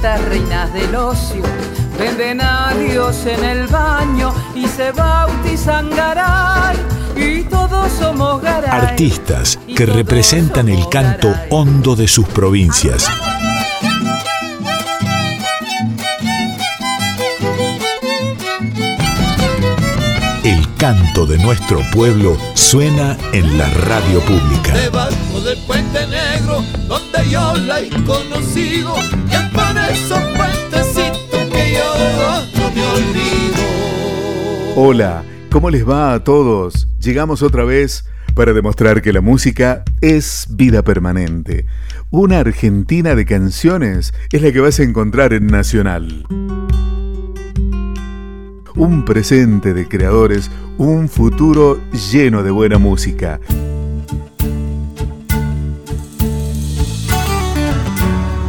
minitas, reinas del ocio, venden a Dios en el baño y se bautizan garay. Y todos somos garay. Artistas que representan el canto hondo de sus provincias. El canto de nuestro pueblo suena en la radio pública. Debajo del puente yo la conocido, y es esos que yo no me olvido. Hola, ¿cómo les va a todos? Llegamos otra vez para demostrar que la música es vida permanente. Una Argentina de canciones es la que vas a encontrar en Nacional. Un presente de creadores, un futuro lleno de buena música.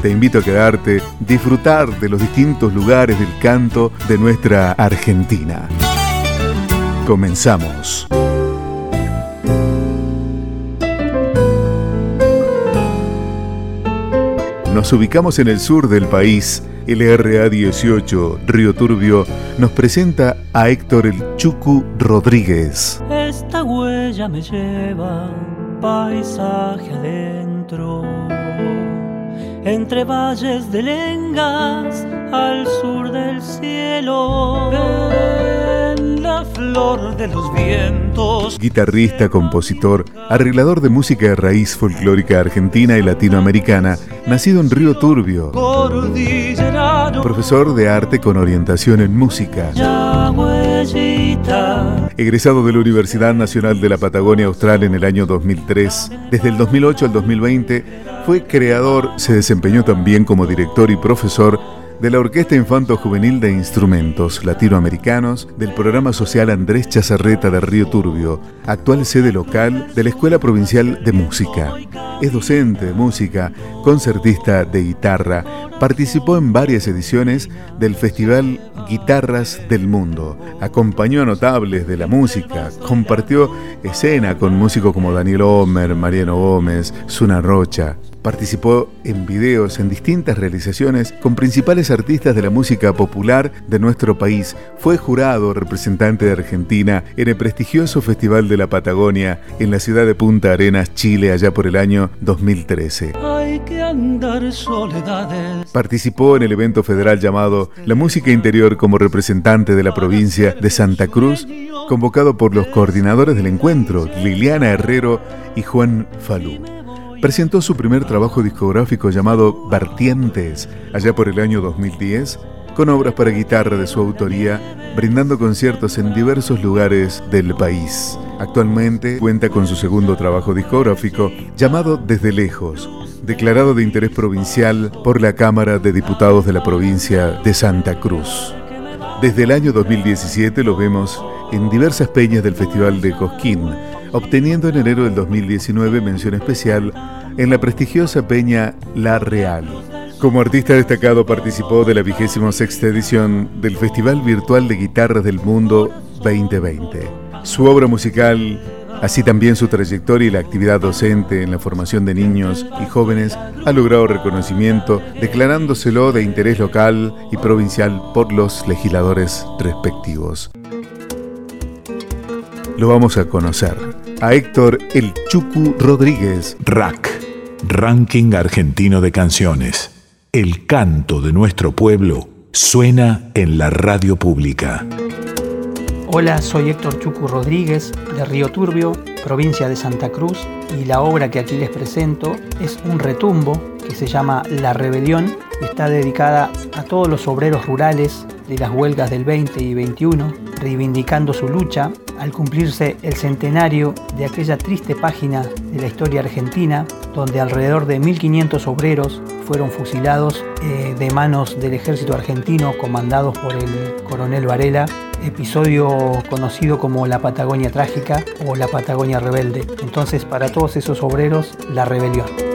Te invito a quedarte, disfrutar de los distintos lugares del canto de nuestra Argentina. Comenzamos. Nos ubicamos en el sur del país. El RA 18, Río Turbio, nos presenta a Héctor el Chucu Rodríguez. Esta huella me lleva paisaje adentro, entre valles de lengas al sur del cielo. Flor de los vientos. Guitarrista, compositor, arreglador de música de raíz folclórica argentina y latinoamericana, nacido en Río Turbio. Profesor de arte con orientación en música. Egresado de la Universidad Nacional de la Patagonia Austral en el año 2003, desde el 2008 al 2020 fue creador, se desempeñó también como director y profesor de la Orquesta Infanto Juvenil de Instrumentos Latinoamericanos del programa social Andrés Chazarreta de Río Turbio, actual sede local de la Escuela Provincial de Música. Es docente de música, concertista de guitarra, participó en varias ediciones del Festival Guitarras del Mundo, acompañó a notables de la música, compartió escena con músicos como Daniel Homer, Mariano Gómez, Suna Rocha. Participó en videos en distintas realizaciones con principales artistas de la música popular de nuestro país. Fue jurado representante de Argentina en el prestigioso Festival de la Patagonia en la ciudad de Punta Arenas, Chile, allá por el año 2013. Hay que andar soledades. Participó en el evento federal llamado La Música Interior como representante de la provincia de Santa Cruz, convocado por los coordinadores del encuentro, Liliana Herrero y Juan Falú. Presentó su primer trabajo discográfico llamado Vertientes, allá por el año 2010, con obras para guitarra de su autoría, brindando conciertos en diversos lugares del país. Actualmente cuenta con su segundo trabajo discográfico llamado Desde Lejos, declarado de interés provincial por la Cámara de Diputados de la provincia de Santa Cruz. Desde el año 2017 lo vemos en diversas peñas del Festival de Cosquín, obteniendo en enero del 2019 mención especial en la prestigiosa peña La Real. Como artista destacado participó de la vigésima sexta edición del Festival Virtual de Guitarras del Mundo 2020. Su obra musical, así también su trayectoria y la actividad docente en la formación de niños y jóvenes, ha logrado reconocimiento, declarándoselo de interés local y provincial por los legisladores respectivos. Lo vamos a conocer. A Héctor El Chucu Rodríguez. RAC, Ranking Argentino de Canciones. El canto de nuestro pueblo suena en la radio pública. Hola, soy Héctor Chucu Rodríguez de Río Turbio, provincia de Santa Cruz, y la obra que aquí les presento es un retumbo que se llama La Rebelión está dedicada a todos los obreros rurales de las huelgas del 20 y 21, reivindicando su lucha al cumplirse el centenario de aquella triste página de la historia argentina, donde alrededor de 1.500 obreros fueron fusilados eh, de manos del ejército argentino comandados por el coronel Varela, episodio conocido como la Patagonia Trágica o la Patagonia Rebelde. Entonces para todos esos obreros, la rebelión.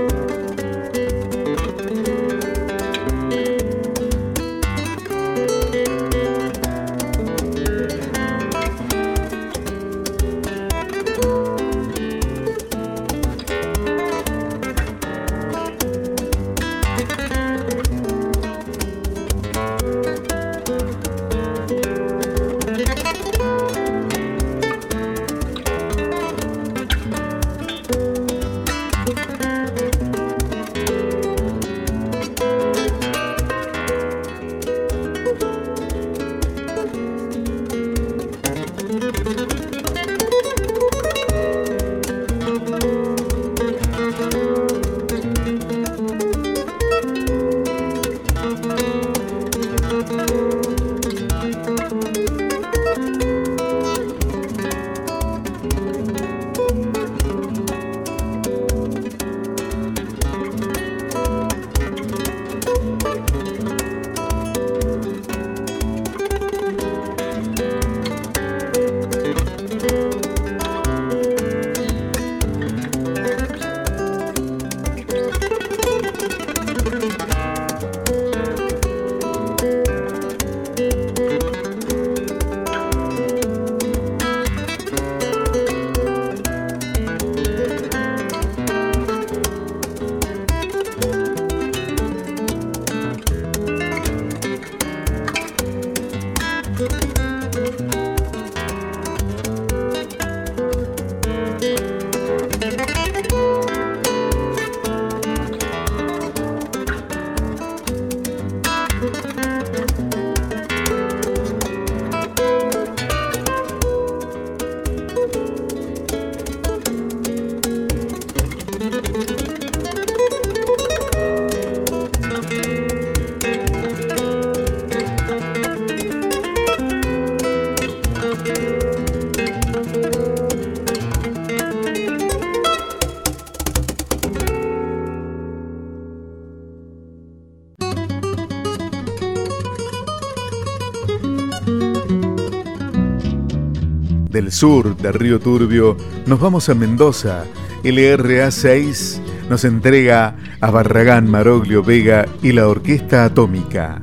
Del sur de Río Turbio, nos vamos a Mendoza. LRA 6 nos entrega a Barragán Maroglio Vega y la Orquesta Atómica.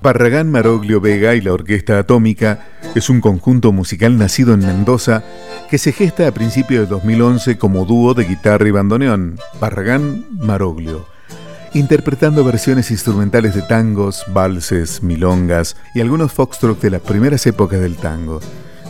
Barragán Maroglio Vega y la Orquesta Atómica es un conjunto musical nacido en Mendoza que se gesta a principios de 2011 como dúo de guitarra y bandoneón, Barragán Maroglio, interpretando versiones instrumentales de tangos, valses, milongas y algunos foxtrot de las primeras épocas del tango.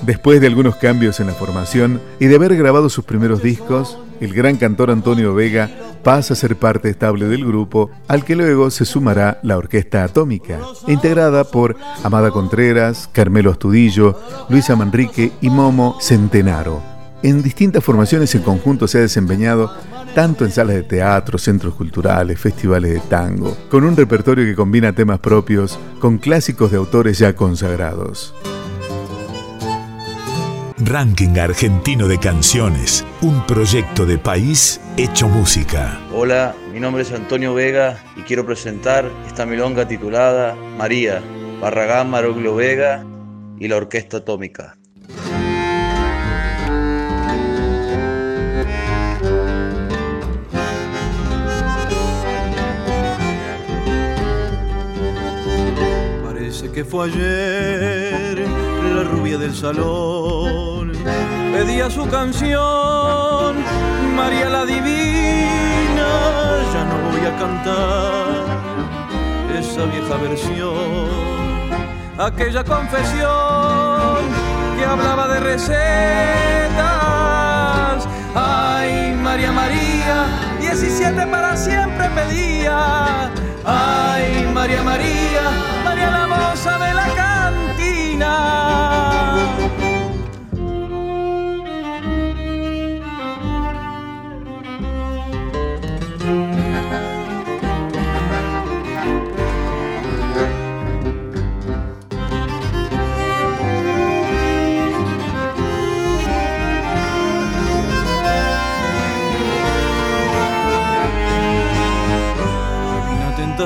Después de algunos cambios en la formación y de haber grabado sus primeros discos, el gran cantor Antonio Vega pasa a ser parte estable del grupo, al que luego se sumará la Orquesta Atómica, integrada por Amada Contreras, Carmelo Astudillo, Luisa Manrique y Momo Centenaro. En distintas formaciones en conjunto se ha desempeñado tanto en salas de teatro, centros culturales, festivales de tango, con un repertorio que combina temas propios con clásicos de autores ya consagrados. Ranking Argentino de Canciones, un proyecto de país hecho música. Hola, mi nombre es Antonio Vega y quiero presentar esta milonga titulada María, Barragán Maroglio Vega y la Orquesta Atómica. Parece que fue ayer la rubia del salón pedía su canción, María la Divina, ya no voy a cantar esa vieja versión, aquella confesión que hablaba de recetas. Ay, María María, 17 para siempre pedía. Ay, María María, María la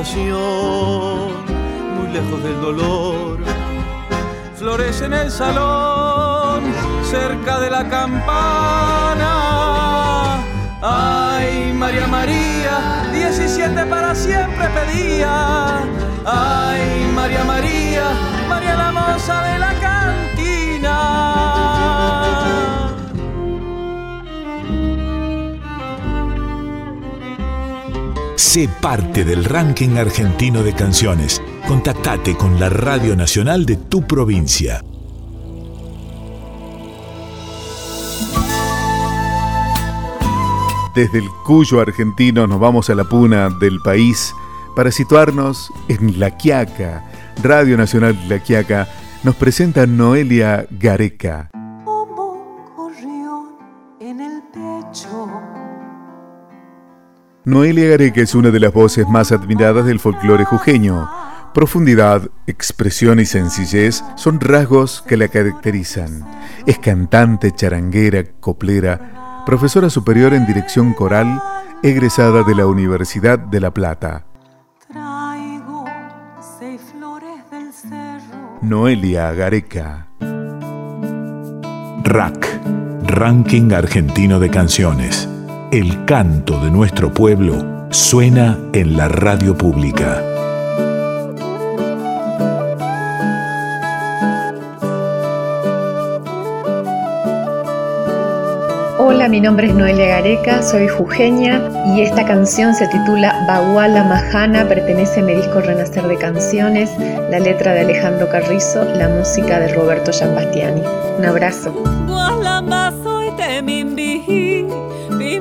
muy lejos del dolor. Florece en el salón, cerca de la campana. Ay, María María, 17 para siempre pedía. Ay, María María, María la moza de la cantina. Sé parte del ranking argentino de canciones. Contactate con la Radio Nacional de tu provincia. Desde el Cuyo argentino nos vamos a la puna del país para situarnos en La Quiaca. Radio Nacional La Quiaca nos presenta Noelia Gareca. Noelia Gareca es una de las voces más admiradas del folclore jujeño. Profundidad, expresión y sencillez son rasgos que la caracterizan. Es cantante, charanguera, coplera, profesora superior en dirección coral, egresada de la Universidad de La Plata. Noelia Gareca. RAC, Ranking Argentino de Canciones. El canto de nuestro pueblo suena en la radio pública. Hola, mi nombre es Noelia Gareca, soy jujeña y esta canción se titula Baguala Majana, pertenece a mi disco Renacer de Canciones, la letra de Alejandro Carrizo, la música de Roberto Giambastiani. Un abrazo.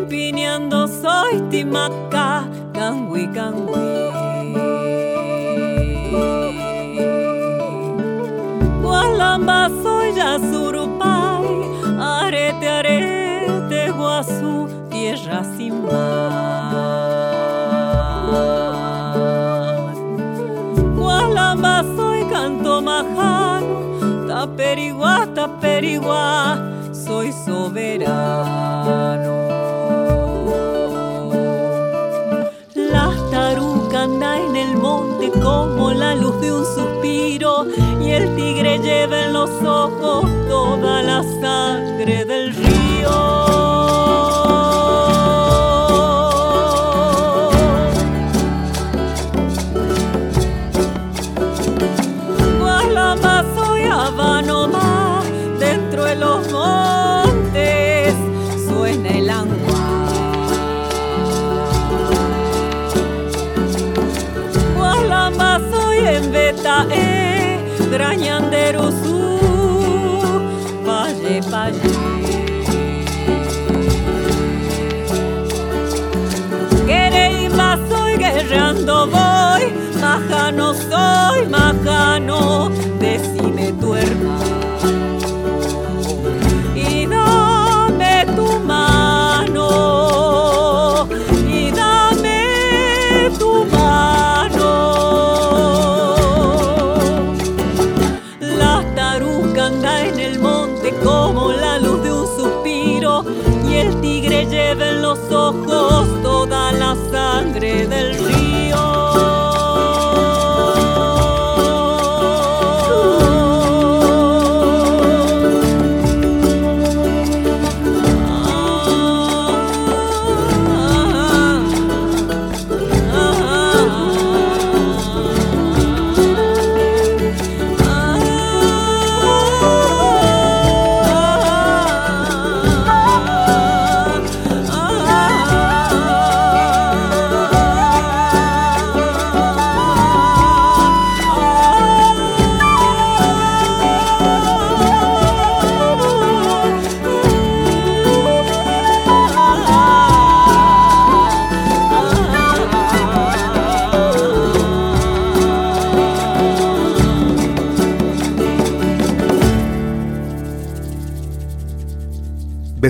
Pimpineando soy timaca, cangui cangui. Gualamba soy surupay, arete arete guazú, tierra sin mar. Gualamba soy canto majano, taperiguá, taperiguá, soy soberano. El tigre lleva en los ojos toda la sangre del guerreando voy majano soy majano decime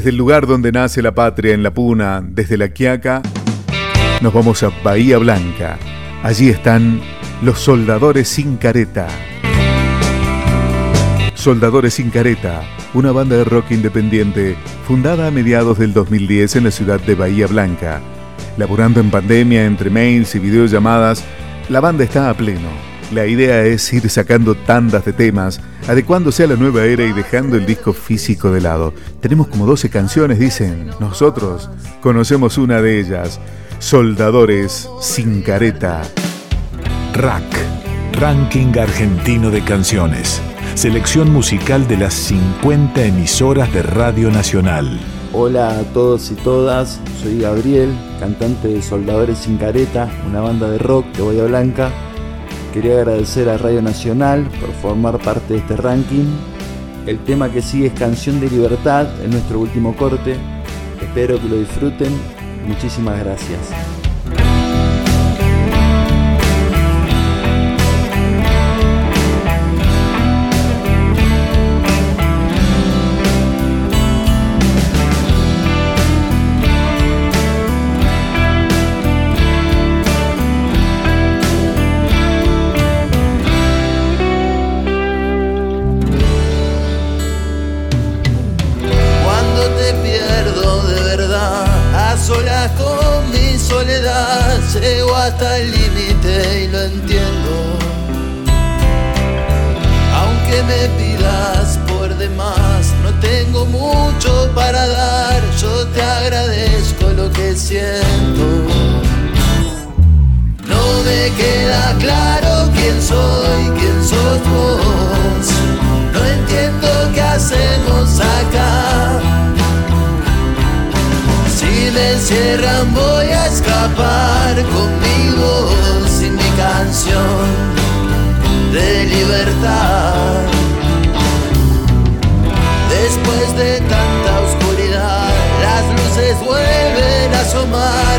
El lugar donde nace la patria en la Puna, desde la Quiaca, nos vamos a Bahía Blanca. Allí están los Soldadores sin Careta. Soldadores sin Careta, una banda de rock independiente fundada a mediados del 2010 en la ciudad de Bahía Blanca. Laborando en pandemia entre mails y videollamadas, La banda está a pleno. La idea es ir sacando tandas de temas, adecuándose a la nueva era y dejando el disco físico de lado. Tenemos como 12 canciones, dicen. Nosotros conocemos una de ellas. Soldadores sin careta. Rack, Ranking Argentino de Canciones. Selección musical de las 50 emisoras de Radio Nacional. Hola a todos y todas, soy Gabriel, cantante de Soldadores sin Careta, una banda de rock de Bahía Blanca. Quería agradecer a Radio Nacional por formar parte de este ranking. El tema que sigue es Canción de Libertad, en nuestro último corte. Espero que lo disfruten Muchísimas gracias. encierran voy a escapar conmigo sin mi canción de libertad. Después de tanta oscuridad, las luces vuelven a asomar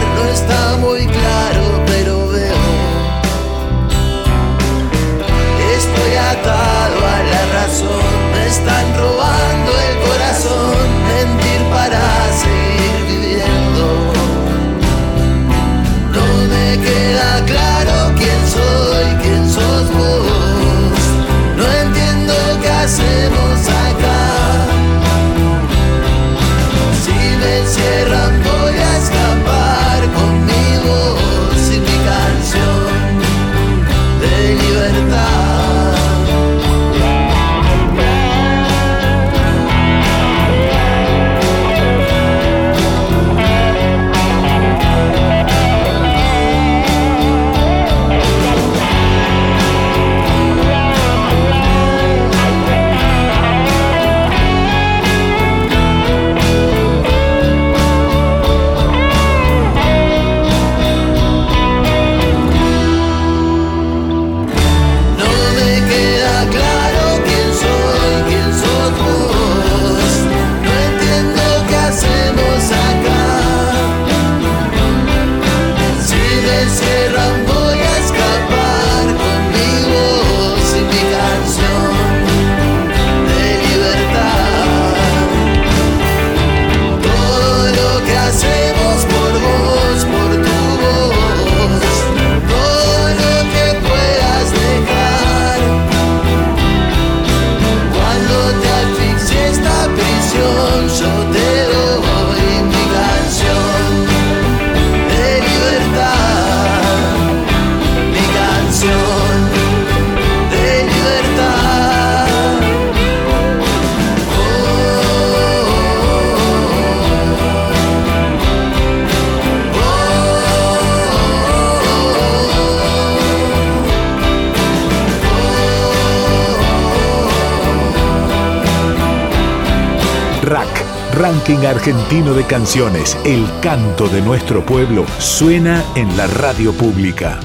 ranking argentino de canciones, el canto de nuestro pueblo, suena en la radio pública.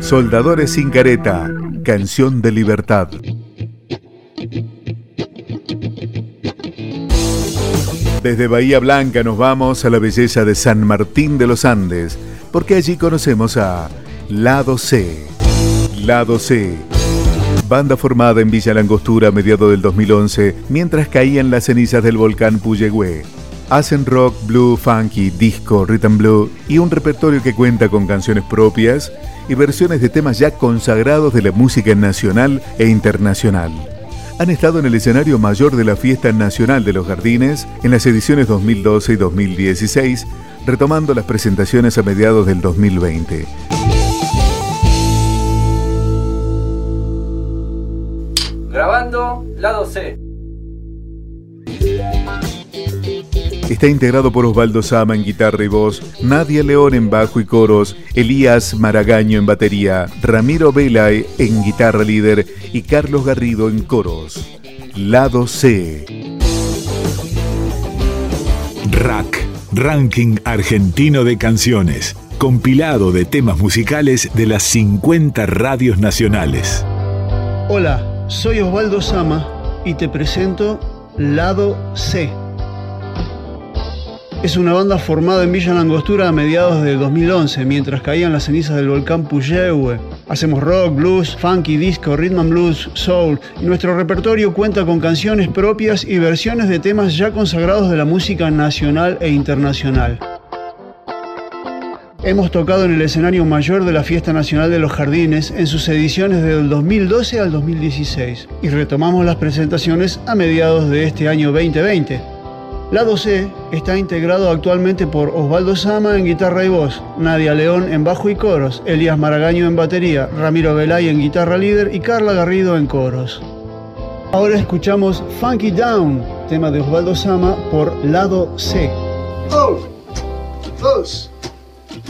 Soldadores sin careta, canción de libertad. Desde Bahía Blanca nos vamos a la belleza de San Martín de los Andes, porque allí conocemos a Lado C. Lado C banda formada en Villa Langostura a mediados del 2011 mientras caían las cenizas del volcán Puyehue. Hacen rock, blue, funky, disco, rhythm blue y un repertorio que cuenta con canciones propias y versiones de temas ya consagrados de la música nacional e internacional. Han estado en el escenario mayor de la Fiesta Nacional de los Jardines en las ediciones 2012 y 2016, retomando las presentaciones a mediados del 2020. Grabando lado C. Está integrado por Osvaldo Sama en guitarra y voz, Nadia León en bajo y coros, Elías Maragaño en batería, Ramiro Vela en guitarra líder y Carlos Garrido en coros. Lado C. Rack, Ranking Argentino de Canciones, compilado de temas musicales de las 50 radios nacionales. Hola, soy Osvaldo Sama y te presento Lado C es una banda formada en Villa Langostura a mediados de 2011, mientras caían las cenizas del volcán Puyehue. Hacemos rock, blues, funky, disco, rhythm and blues, soul, y nuestro repertorio cuenta con canciones propias y versiones de temas ya consagrados de la música nacional e internacional. Hemos tocado en el escenario mayor de la Fiesta Nacional de los Jardines en sus ediciones del 2012 al 2016 y retomamos las presentaciones a mediados de este año 2020. Lado C está integrado actualmente por Osvaldo Sama en guitarra y voz, Nadia León en bajo y coros, Elías Maragaño en batería, Ramiro Velay en guitarra líder y Carla Garrido en coros. Ahora escuchamos Funky Down, tema de Osvaldo Sama por Lado C.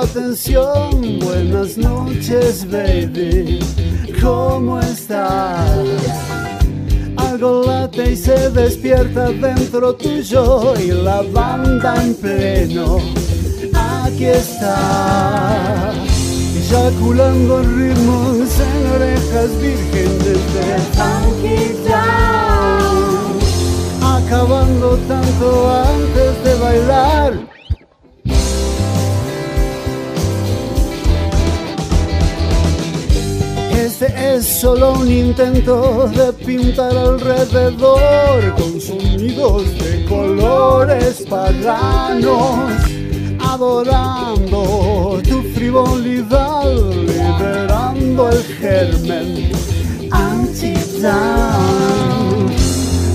Atención. Buenas noches, baby. ¿Cómo estás? Algo late y se despierta dentro tuyo y la banda en pleno. Aquí está. Eyaculando ritmos en orejas vírgenes de funky. Acabando tanto antes de bailar Este es solo un intento de pintar alrededor con sonidos de colores paganos, adorando tu frivolidad, liberando el germen anti-down.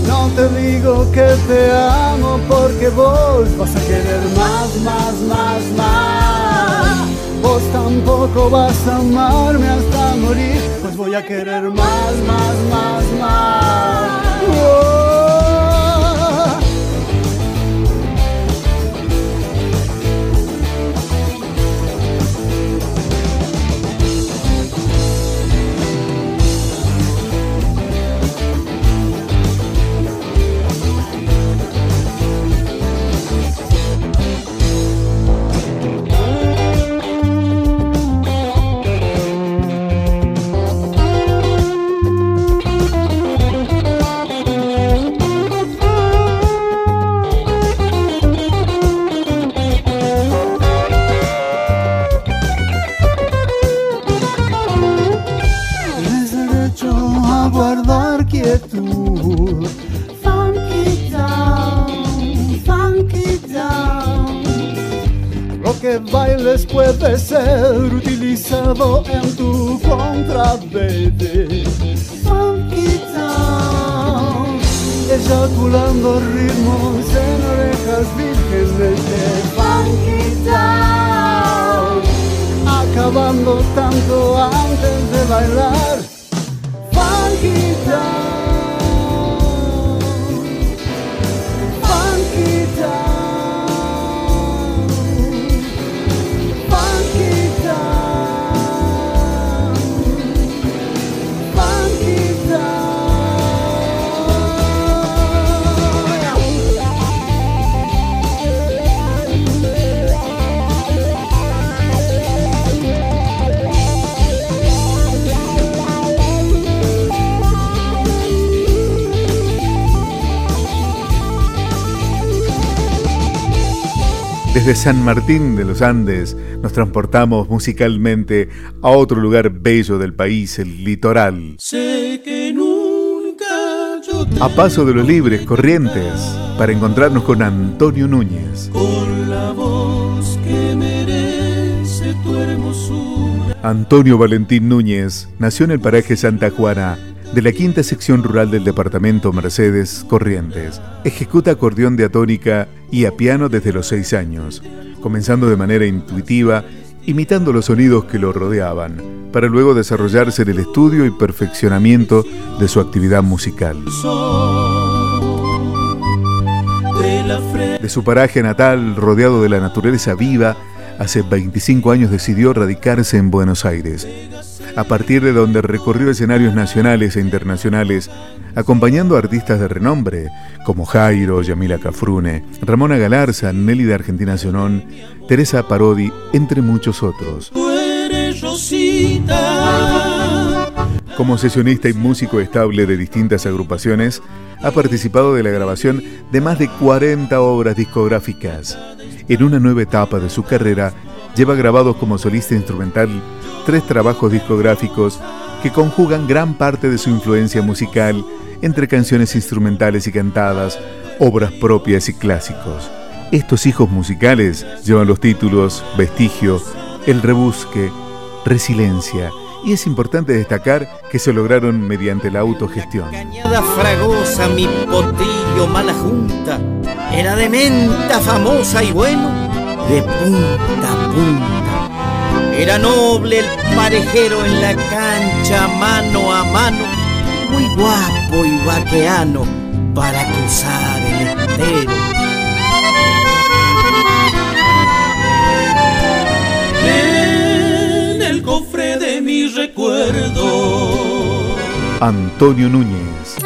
No te digo que te amo porque vos vas a querer más, más, más, más. Vos tampoco vas a amarme hasta morir, pues voy a querer más, más, más, más. Desde San Martín de los Andes nos transportamos musicalmente a otro lugar bello del país, el litoral. Sé que nunca yo A paso de los libres, Corrientes, para encontrarnos con Antonio Núñez. con la voz que merece tu hermosura. Antonio Valentín Núñez nació en el paraje Santa Juana, de la quinta sección rural del departamento Mercedes, Corrientes. Ejecuta acordeón de atónica y a piano desde los seis años, comenzando de manera intuitiva, imitando los sonidos que lo rodeaban, para luego desarrollarse en el estudio y perfeccionamiento de su actividad musical. De su paraje natal, rodeado de la naturaleza viva, hace 25 años decidió radicarse en Buenos Aires, a partir de donde recorrió escenarios nacionales e internacionales, acompañando a artistas de renombre como Jairo, Yamila Cafrune, Ramona Galarza, Nelly de Argentina Sionón, Teresa Parodi, entre muchos otros. Como sesionista y músico estable de distintas agrupaciones, ha participado de la grabación de más de 40 obras discográficas. En una nueva etapa de su carrera, lleva grabados como solista instrumental tres trabajos discográficos que conjugan gran parte de su influencia musical entre canciones instrumentales y cantadas, obras propias y clásicos. Estos hijos musicales llevan los títulos Vestigio, El Rebusque, Resiliencia, y es importante destacar que se lograron mediante la autogestión. Fragosa, mi potillo mala junta, era de menta famosa y bueno, de punta Era noble el parejero en la cancha, mano a mano, muy guapo y vaqueano para cruzar el estero. En el cofre de mi recuerdo. Antonio Núñez.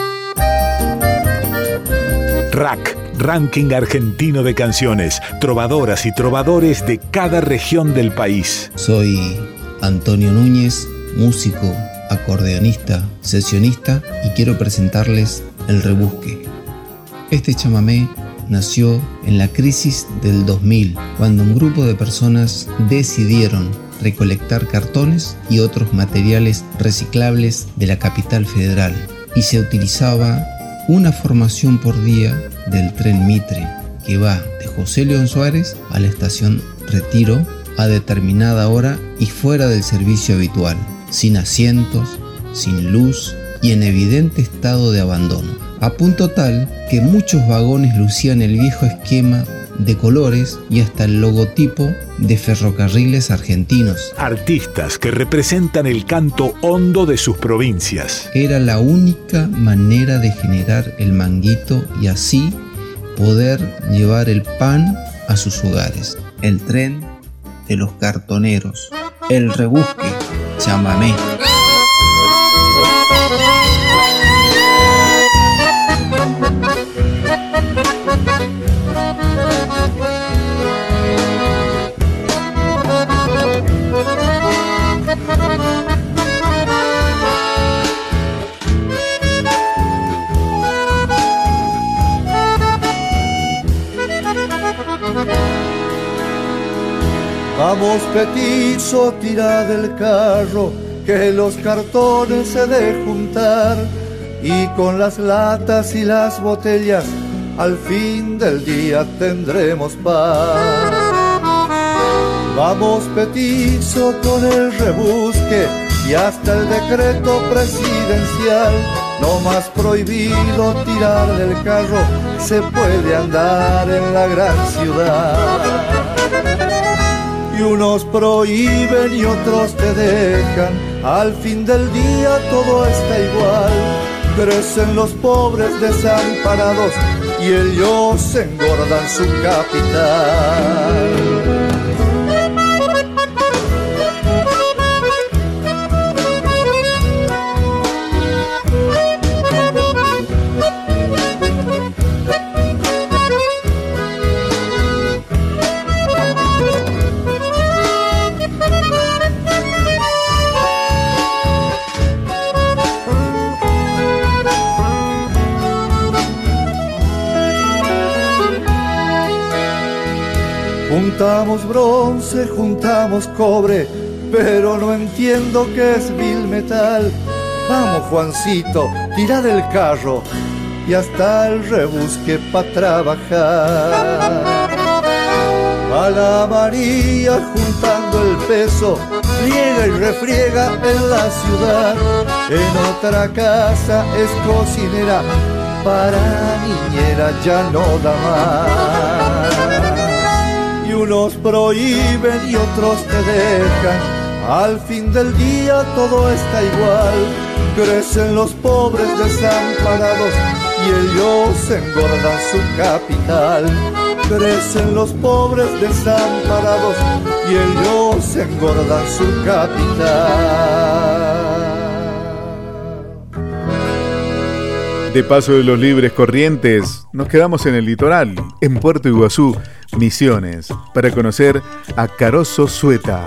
Rack, Ranking Argentino de Canciones, trovadoras y trovadores de cada región del país. Soy Antonio Núñez, músico, acordeonista, sesionista y quiero presentarles El Rebusque. Este chamamé nació en la crisis del 2000, cuando un grupo de personas decidieron recolectar cartones y otros materiales reciclables de la capital federal y se utilizaba una formación por día del tren Mitre que va de José León Suárez a la estación Retiro a determinada hora y fuera del servicio habitual, sin asientos, sin luz y en evidente estado de abandono, a punto tal que muchos vagones lucían el viejo esquema de colores y hasta el logotipo de ferrocarriles argentinos. Artistas que representan el canto hondo de sus provincias. Era la única manera de generar el manguito y así poder llevar el pan a sus hogares. El tren de los cartoneros. El rebusque. Chamamé. Vamos petizo, tira del carro, que los cartones se de juntar. Y con las latas y las botellas al fin del día tendremos paz. Vamos petizo con el rebusque y hasta el decreto presidencial, no más prohibido tirar del carro, se puede andar en la gran ciudad y unos prohíben y otros te dejan. Al fin del día todo está igual. Crecen los pobres desamparados y ellos engordan su capital. Juntamos bronce, juntamos cobre, pero no entiendo qué es vil metal. Vamos, Juancito, tira del carro y hasta el rebusque para trabajar. A la María juntando el peso, friega y refriega en la ciudad. En otra casa es cocinera, para niñera ya no da más. Unos prohíben y otros te dejan. Al fin del día todo está igual. Crecen los pobres desamparados y ellos engordan su capital. Crecen los pobres desamparados y ellos engordan su capital. De paso de los libres corrientes, nos quedamos en el litoral, en Puerto Iguazú, Misiones, para conocer a Caroso Sueta.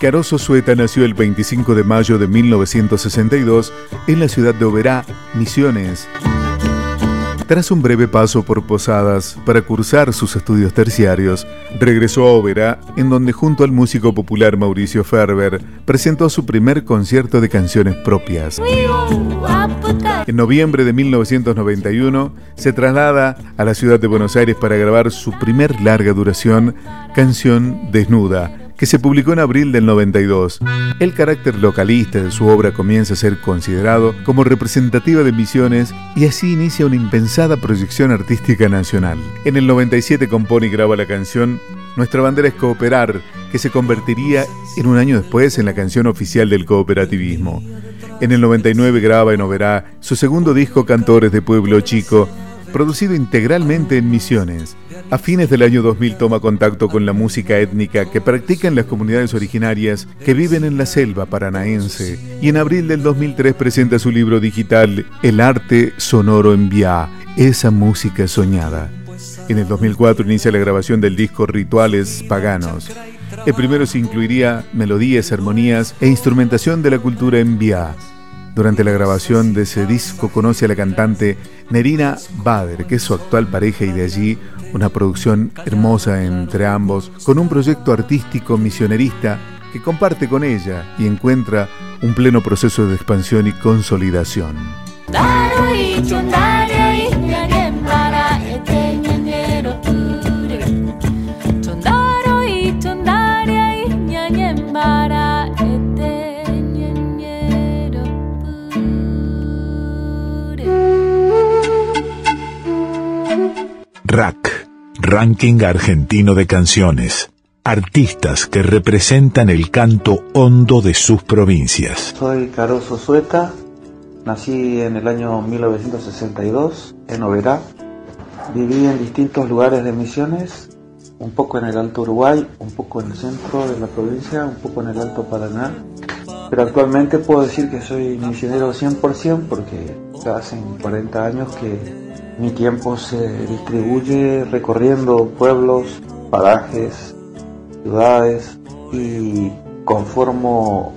Caroso Sueta nació el 25 de mayo de 1962 en la ciudad de Oberá, Misiones. Tras un breve paso por Posadas para cursar sus estudios terciarios, regresó a Oberá, en donde junto al músico popular Mauricio Ferber presentó su primer concierto de canciones propias. En noviembre de 1991 se traslada a la ciudad de Buenos Aires para grabar su primer larga duración, Canción Desnuda, que se publicó en abril del 92. El carácter localista de su obra comienza a ser considerado como representativa de Misiones y así inicia una impensada proyección artística nacional. En el 97 compone y graba la canción Nuestra bandera es cooperar, que se convertiría en un año después en la canción oficial del cooperativismo. En el 99 graba en Oberá su segundo disco Cantores de Pueblo Chico, producido integralmente en Misiones. A fines del año 2000 toma contacto con la música étnica que practican las comunidades originarias que viven en la selva paranaense y en abril del 2003 presenta su libro digital El arte sonoro en Via, esa música soñada. En el 2004 inicia la grabación del disco Rituales Paganos. El primero se incluiría melodías, armonías e instrumentación de la cultura en Via. Durante la grabación de ese disco conoce a la cantante Nerina Bader, que es su actual pareja y de allí una producción hermosa entre ambos, con un proyecto artístico misionerista que comparte con ella y encuentra un pleno proceso de expansión y consolidación. Ranking Argentino de Canciones. Artistas que representan el canto hondo de sus provincias. Soy Caroso Sueta, nací en el año 1962 en Oberá. Viví en distintos lugares de Misiones, un poco en el Alto Uruguay, un poco en el centro de la provincia, un poco en el Alto Paraná. Pero actualmente puedo decir que soy misionero 100% porque ya hace 40 años que mi tiempo se distribuye recorriendo pueblos, parajes, ciudades y conformo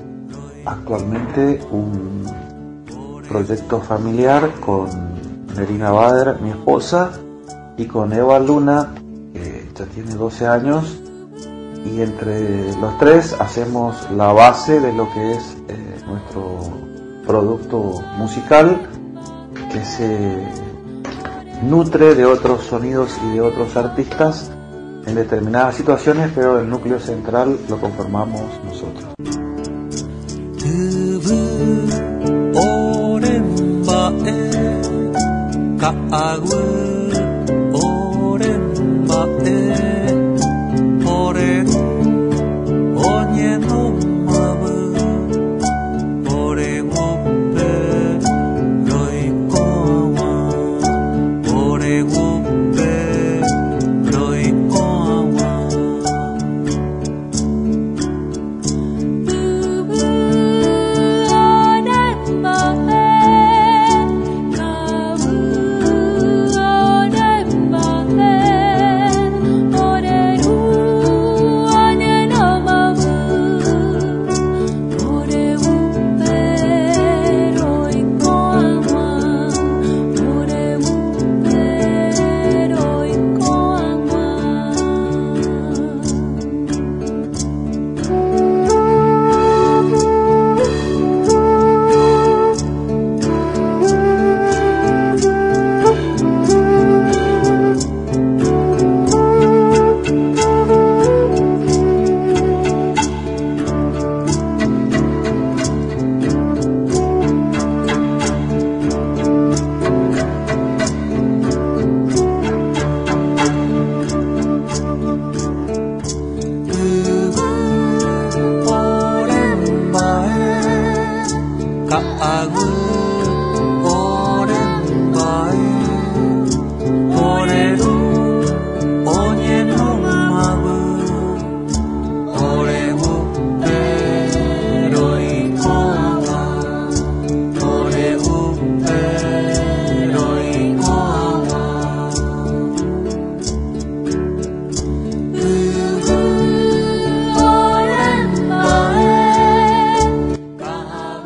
actualmente un proyecto familiar con Nerina Bader, mi esposa, y con Eva Luna, que ya tiene 12 años, y entre los tres hacemos la base de lo que es eh, nuestro producto musical, que se nutre de otros sonidos y de otros artistas en determinadas situaciones, pero el núcleo central lo conformamos nosotros.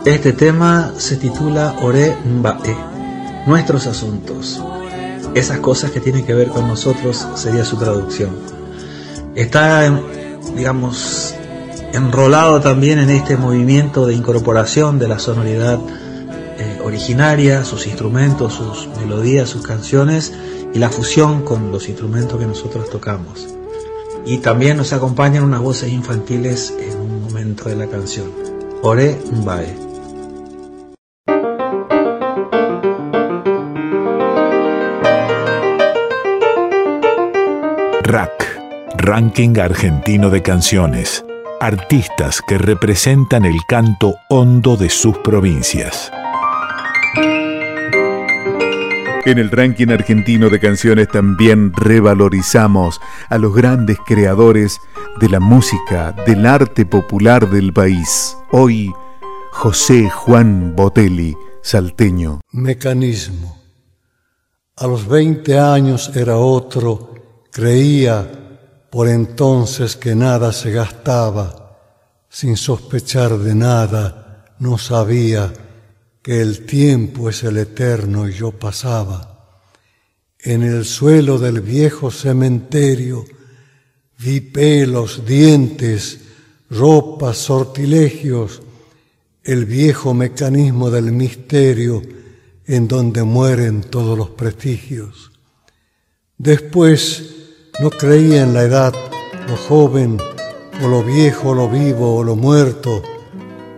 Este tema se titula Ore Mbae, nuestros asuntos. Esas cosas que tienen que ver con nosotros sería su traducción. Está, digamos, enrolado también en este movimiento de incorporación de la sonoridad eh, originaria, sus instrumentos, sus melodías, sus canciones y la fusión con los instrumentos que nosotros tocamos. Y también nos acompañan unas voces infantiles en un momento de la canción. Ore Mbae. Rack, Ranking Argentino de Canciones. Artistas que representan el canto hondo de sus provincias. En el ranking argentino de canciones también revalorizamos a los grandes creadores de la música, del arte popular del país. Hoy, José Juan Botelli, salteño. Mecanismo. A los 20 años era otro, creía por entonces que nada se gastaba, sin sospechar de nada, no sabía que el tiempo es el eterno y yo pasaba. En el suelo del viejo cementerio vi pelos, dientes, ropas, sortilegios, el viejo mecanismo del misterio en donde mueren todos los prestigios. Después no creía en la edad, lo joven, o lo viejo, o lo vivo, o lo muerto,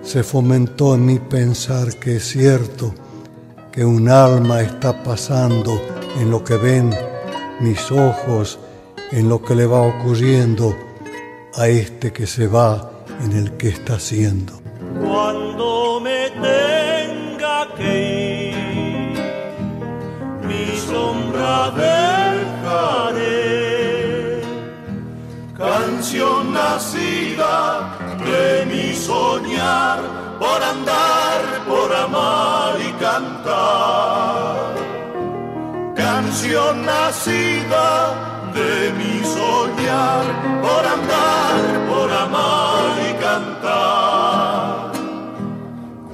se fomentó en mí pensar que es cierto que un alma está pasando en lo que ven mis ojos, en lo que le va ocurriendo a este que se va en el que está haciendo. Cuando me tenga que ir, mi sombra dejaré. Canción nacida de mi soñar por andar, por amar y cantar. Canción nacida de mi soñar por andar, por amar y cantar.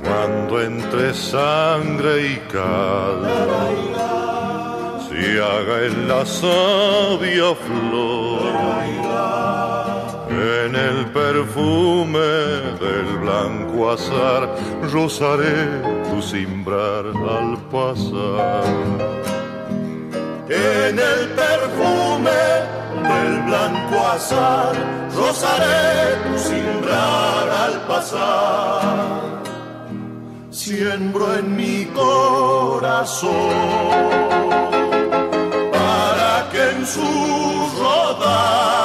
Cuando entre sangre y cal haga en la sabia flor en el perfume del blanco azar rozaré tu simbrar al pasar. En el perfume del blanco azar rozaré tu simbrar al pasar. Siembro en mi corazón en su rodar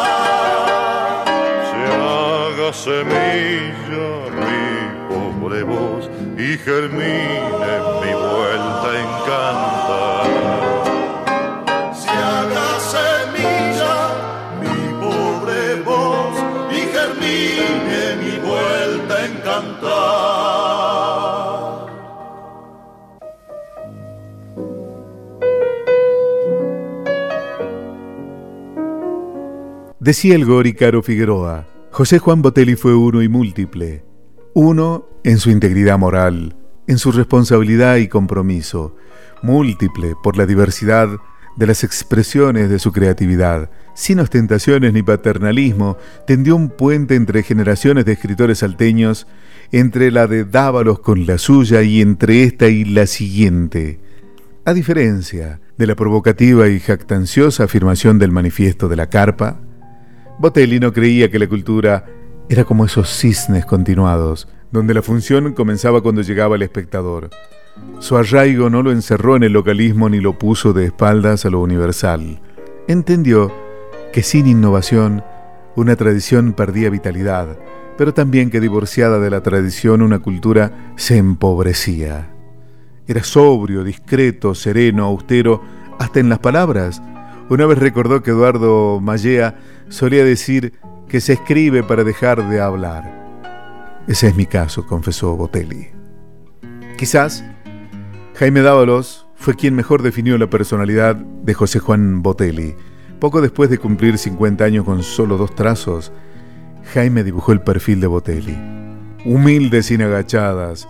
semilla mi pobre voz y germine mi vuelta Decía el Gori Caro Figueroa, José Juan Botelli fue uno y múltiple. Uno en su integridad moral, en su responsabilidad y compromiso. Múltiple por la diversidad de las expresiones de su creatividad. Sin ostentaciones ni paternalismo, tendió un puente entre generaciones de escritores salteños, entre la de Dávalos con la suya y entre esta y la siguiente. A diferencia de la provocativa y jactanciosa afirmación del manifiesto de la carpa, Botelli no creía que la cultura era como esos cisnes continuados, donde la función comenzaba cuando llegaba el espectador. Su arraigo no lo encerró en el localismo ni lo puso de espaldas a lo universal. Entendió que sin innovación una tradición perdía vitalidad, pero también que divorciada de la tradición una cultura se empobrecía. Era sobrio, discreto, sereno, austero, hasta en las palabras. Una vez recordó que Eduardo Mallea solía decir que se escribe para dejar de hablar. Ese es mi caso, confesó Botelli. Quizás Jaime Dávalos fue quien mejor definió la personalidad de José Juan Botelli. Poco después de cumplir 50 años con solo dos trazos, Jaime dibujó el perfil de Botelli. Humilde sin agachadas,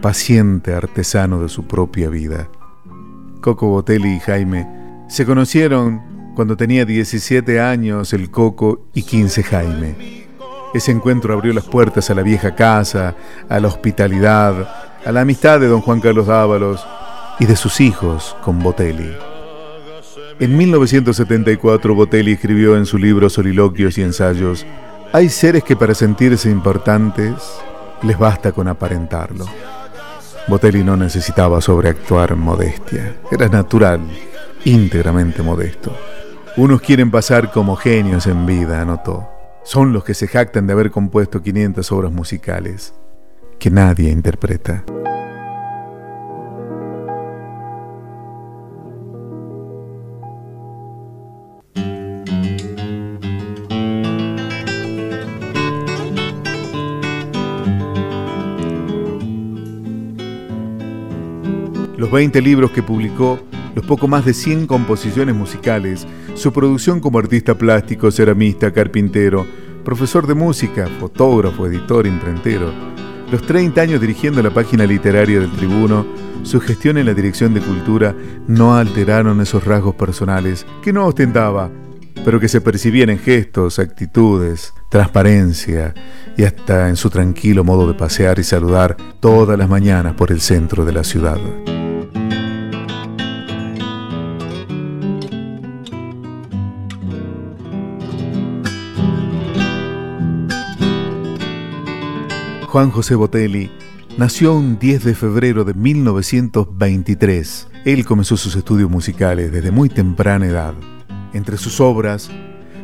paciente artesano de su propia vida. Coco Botelli y Jaime se conocieron cuando tenía 17 años el Coco y 15 Jaime. Ese encuentro abrió las puertas a la vieja casa, a la hospitalidad, a la amistad de don Juan Carlos Dávalos y de sus hijos con Botelli. En 1974 Botelli escribió en su libro Soliloquios y Ensayos, hay seres que para sentirse importantes les basta con aparentarlo. Botelli no necesitaba sobreactuar modestia, era natural, íntegramente modesto. Unos quieren pasar como genios en vida, anotó. Son los que se jactan de haber compuesto 500 obras musicales que nadie interpreta. Los 20 libros que publicó, los poco más de 100 composiciones musicales, su producción como artista plástico, ceramista, carpintero, profesor de música, fotógrafo, editor, imprentero, los 30 años dirigiendo la página literaria del Tribuno, su gestión en la Dirección de Cultura no alteraron esos rasgos personales que no ostentaba, pero que se percibían en gestos, actitudes, transparencia y hasta en su tranquilo modo de pasear y saludar todas las mañanas por el centro de la ciudad. Juan José Botelli nació un 10 de febrero de 1923. Él comenzó sus estudios musicales desde muy temprana edad. Entre sus obras,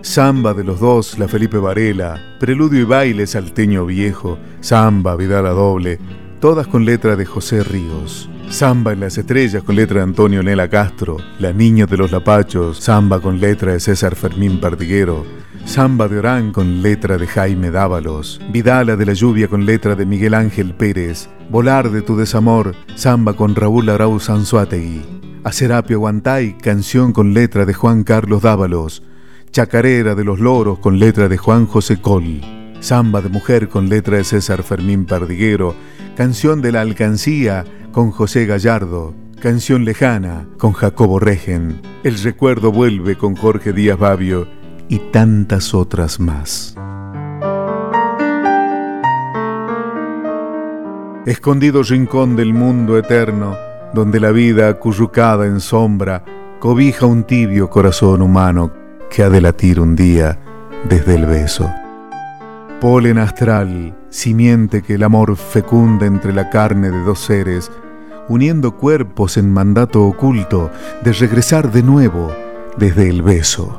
Samba de los dos, La Felipe Varela, Preludio y Baile Salteño Viejo, Samba, Vidal a Doble, todas con letra de José Ríos. Samba en las estrellas con letra de Antonio Nela Castro, La Niña de los Lapachos, Samba con letra de César Fermín Pardiguero, Samba de Orán con letra de Jaime Dávalos, Vidala de la Lluvia con letra de Miguel Ángel Pérez, Volar de tu desamor, Samba con Raúl Arau Sanzuategui, Acerapio Guantay, canción con letra de Juan Carlos Dávalos, Chacarera de los Loros con letra de Juan José Col, Samba de Mujer con letra de César Fermín Pardiguero, Canción de la Alcancía con José Gallardo, Canción Lejana con Jacobo Regen, El Recuerdo Vuelve con Jorge Díaz Babio, y tantas otras más. Escondido rincón del mundo eterno, donde la vida acurrucada en sombra cobija un tibio corazón humano que ha de latir un día desde el beso. Polen astral, simiente que el amor fecunda entre la carne de dos seres, uniendo cuerpos en mandato oculto de regresar de nuevo desde el beso.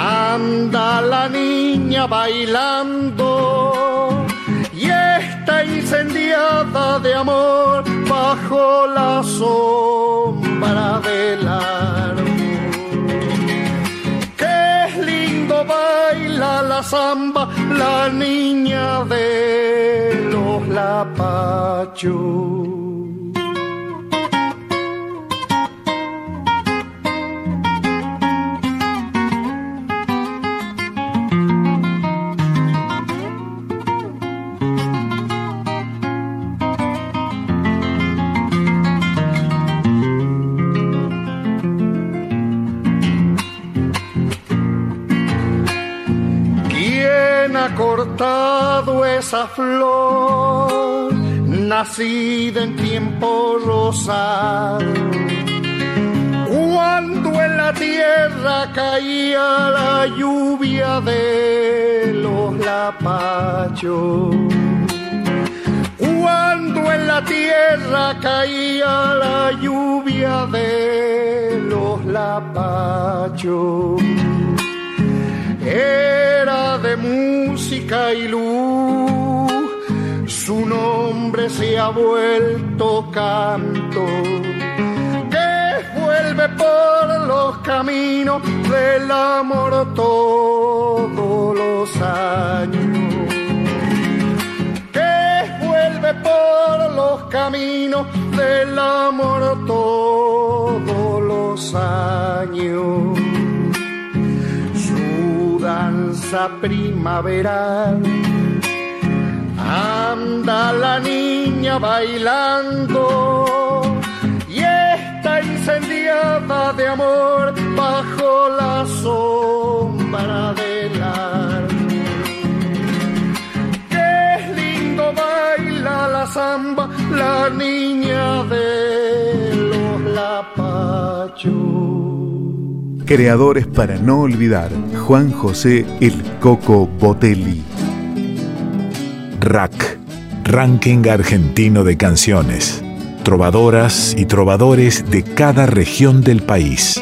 Anda la niña bailando y está incendiada de amor bajo la sombra del árbol. Qué lindo baila la samba, la niña de los lapachos. Esa flor, nacida en tiempo rosado. Cuando en la tierra caía la lluvia de los lapachos. Cuando en la tierra caía la lluvia de los lapachos era de música y luz, su nombre se ha vuelto canto, que vuelve por los caminos del amor todos los años, que vuelve por los caminos del amor todos los años danza primaveral. Anda la niña bailando y está incendiada de amor bajo la sombra del árbol. Qué lindo baila la samba, la niña de los lapachos. Creadores para no olvidar, Juan José El Coco Botelli. Rack, Ranking Argentino de Canciones. Trovadoras y trovadores de cada región del país.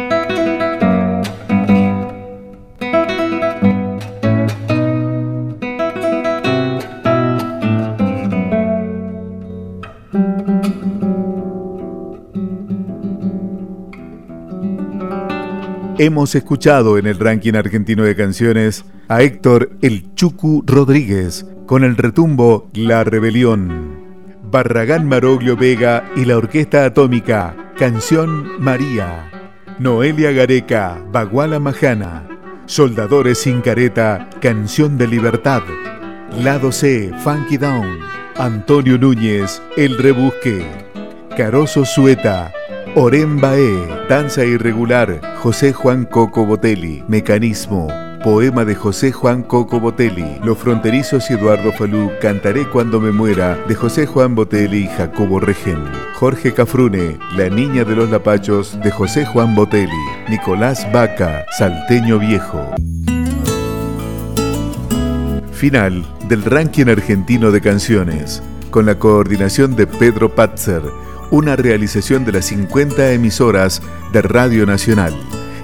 Hemos escuchado en el ranking argentino de canciones a Héctor El Chucu Rodríguez con el retumbo La Rebelión. Barragán Maroglio Vega y la Orquesta Atómica, Canción María. Noelia Gareca, Baguala Majana. Soldadores sin careta, Canción de Libertad. Lado C, Funky Down. Antonio Núñez, El Rebusque. Caroso Sueta, Orembae, Danza Irregular, José Juan Coco Botelli, Mecanismo, Poema de José Juan Coco Botelli, Los Fronterizos y Eduardo Falú, Cantaré cuando me muera, de José Juan Botelli y Jacobo Regen, Jorge Cafrune, La Niña de los Lapachos, de José Juan Botelli, Nicolás Vaca, Salteño Viejo. Final del ranking argentino de canciones, con la coordinación de Pedro Patzer, una realización de las 50 emisoras de Radio Nacional.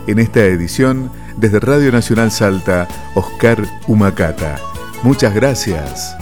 En esta edición, desde Radio Nacional Salta, Oscar Humacata. Muchas gracias.